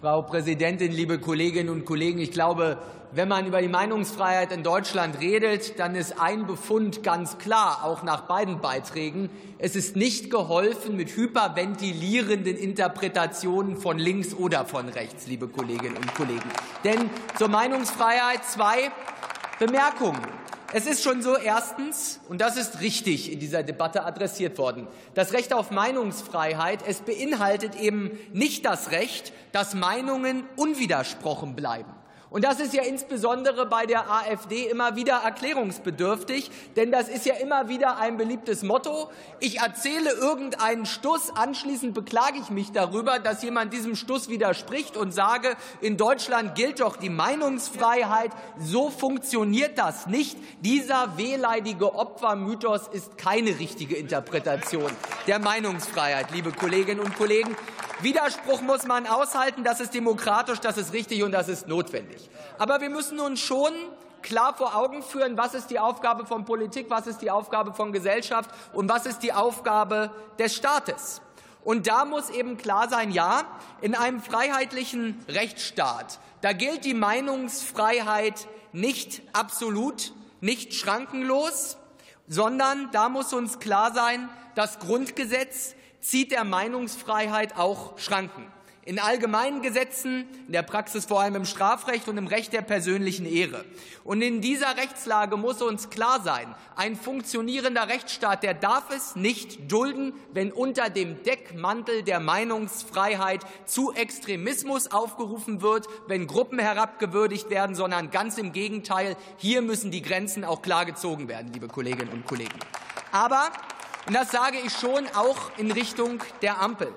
Frau Präsidentin, liebe Kolleginnen und Kollegen! Ich glaube, wenn man über die Meinungsfreiheit in Deutschland redet, dann ist ein Befund ganz klar, auch nach beiden Beiträgen. Es ist nicht geholfen mit hyperventilierenden Interpretationen von links oder von rechts, liebe Kolleginnen und Kollegen. Denn zur Meinungsfreiheit zwei Bemerkungen. Es ist schon so, erstens, und das ist richtig in dieser Debatte adressiert worden, das Recht auf Meinungsfreiheit, es beinhaltet eben nicht das Recht, dass Meinungen unwidersprochen bleiben. Und das ist ja insbesondere bei der AfD immer wieder erklärungsbedürftig, denn das ist ja immer wieder ein beliebtes Motto. Ich erzähle irgendeinen Stuss, anschließend beklage ich mich darüber, dass jemand diesem Stuss widerspricht und sage, in Deutschland gilt doch die Meinungsfreiheit. So funktioniert das nicht. Dieser wehleidige Opfermythos ist keine richtige Interpretation der Meinungsfreiheit, liebe Kolleginnen und Kollegen. Widerspruch muss man aushalten, das ist demokratisch, das ist richtig und das ist notwendig. Aber wir müssen uns schon klar vor Augen führen, was ist die Aufgabe von Politik, was ist die Aufgabe von Gesellschaft und was ist die Aufgabe des Staates. Und da muss eben klar sein, ja, in einem freiheitlichen Rechtsstaat, da gilt die Meinungsfreiheit nicht absolut, nicht schrankenlos, sondern da muss uns klar sein, das Grundgesetz zieht der Meinungsfreiheit auch Schranken. In allgemeinen Gesetzen, in der Praxis vor allem im Strafrecht und im Recht der persönlichen Ehre. Und in dieser Rechtslage muss uns klar sein, ein funktionierender Rechtsstaat, der darf es nicht dulden, wenn unter dem Deckmantel der Meinungsfreiheit zu Extremismus aufgerufen wird, wenn Gruppen herabgewürdigt werden, sondern ganz im Gegenteil, hier müssen die Grenzen auch klar gezogen werden, liebe Kolleginnen und Kollegen. Aber und das sage ich schon auch in Richtung der Ampel.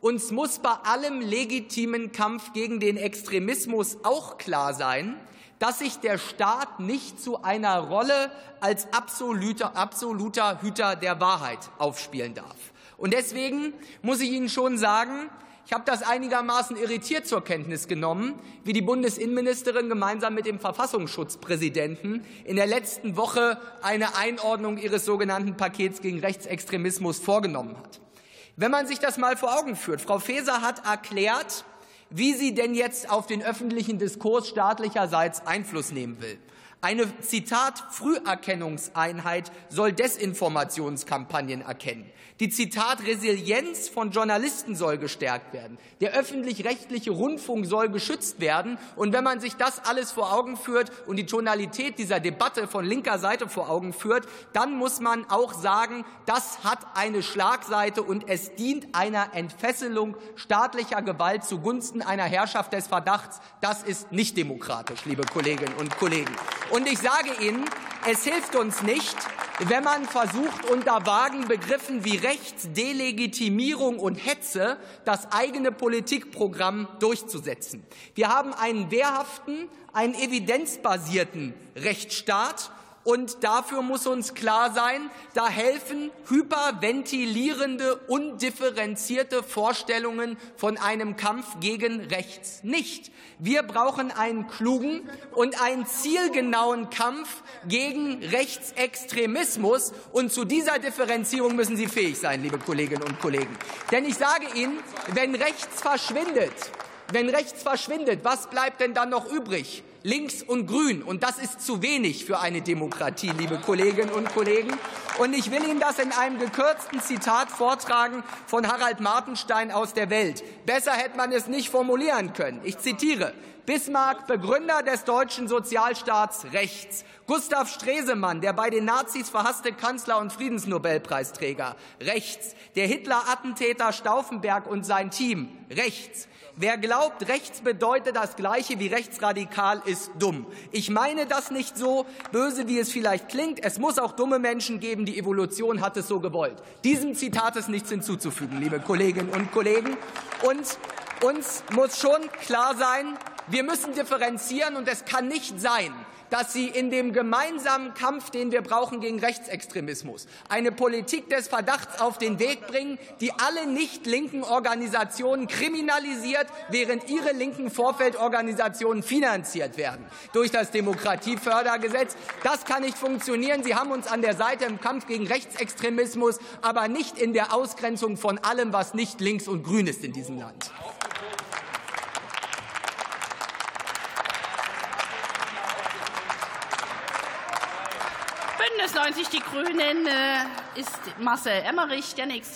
Uns muss bei allem legitimen Kampf gegen den Extremismus auch klar sein, dass sich der Staat nicht zu einer Rolle als absoluter, absoluter Hüter der Wahrheit aufspielen darf. Und deswegen muss ich Ihnen schon sagen, ich habe das einigermaßen irritiert zur Kenntnis genommen, wie die Bundesinnenministerin gemeinsam mit dem Verfassungsschutzpräsidenten in der letzten Woche eine Einordnung ihres sogenannten Pakets gegen Rechtsextremismus vorgenommen hat. Wenn man sich das mal vor Augen führt, Frau Faeser hat erklärt, wie sie denn jetzt auf den öffentlichen Diskurs staatlicherseits Einfluss nehmen will. Eine Zitat Früherkennungseinheit soll Desinformationskampagnen erkennen. Die Zitat Resilienz von Journalisten soll gestärkt werden. Der öffentlich-rechtliche Rundfunk soll geschützt werden. Und wenn man sich das alles vor Augen führt und die Tonalität dieser Debatte von linker Seite vor Augen führt, dann muss man auch sagen, das hat eine Schlagseite und es dient einer Entfesselung staatlicher Gewalt zugunsten einer Herrschaft des Verdachts. Das ist nicht demokratisch, liebe Kolleginnen und Kollegen. Und ich sage Ihnen, es hilft uns nicht, wenn man versucht, unter vagen Begriffen wie Rechtsdelegitimierung und Hetze das eigene Politikprogramm durchzusetzen. Wir haben einen wehrhaften, einen evidenzbasierten Rechtsstaat und dafür muss uns klar sein, da helfen hyperventilierende, undifferenzierte Vorstellungen von einem Kampf gegen rechts nicht. Wir brauchen einen klugen und einen zielgenauen Kampf gegen Rechtsextremismus. Und zu dieser Differenzierung müssen Sie fähig sein, liebe Kolleginnen und Kollegen. Denn ich sage Ihnen, wenn rechts verschwindet, wenn rechts verschwindet, was bleibt denn dann noch übrig? Links und grün. Und das ist zu wenig für eine Demokratie, liebe Kolleginnen und Kollegen. Und ich will Ihnen das in einem gekürzten Zitat vortragen von Harald Martenstein aus der Welt. Besser hätte man es nicht formulieren können. Ich zitiere. Bismarck, Begründer des deutschen Sozialstaats rechts. Gustav Stresemann, der bei den Nazis verhasste Kanzler und Friedensnobelpreisträger rechts. Der Hitler-Attentäter Stauffenberg und sein Team rechts. Wer glaubt, rechts bedeutet das Gleiche wie rechtsradikal, ist dumm. Ich meine das nicht so böse, wie es vielleicht klingt. Es muss auch dumme Menschen geben. Die Evolution hat es so gewollt. Diesem Zitat ist nichts hinzuzufügen, liebe Kolleginnen und Kollegen. Und uns muss schon klar sein, wir müssen differenzieren und es kann nicht sein, dass Sie in dem gemeinsamen Kampf, den wir brauchen gegen Rechtsextremismus, eine Politik des Verdachts auf den Weg bringen, die alle nicht linken Organisationen kriminalisiert, während ihre linken Vorfeldorganisationen finanziert werden durch das Demokratiefördergesetz. Das kann nicht funktionieren. Sie haben uns an der Seite im Kampf gegen Rechtsextremismus, aber nicht in der Ausgrenzung von allem, was nicht links und grün ist in diesem Land. Bündnis 90 Die Grünen ist Marcel Emmerich der nächste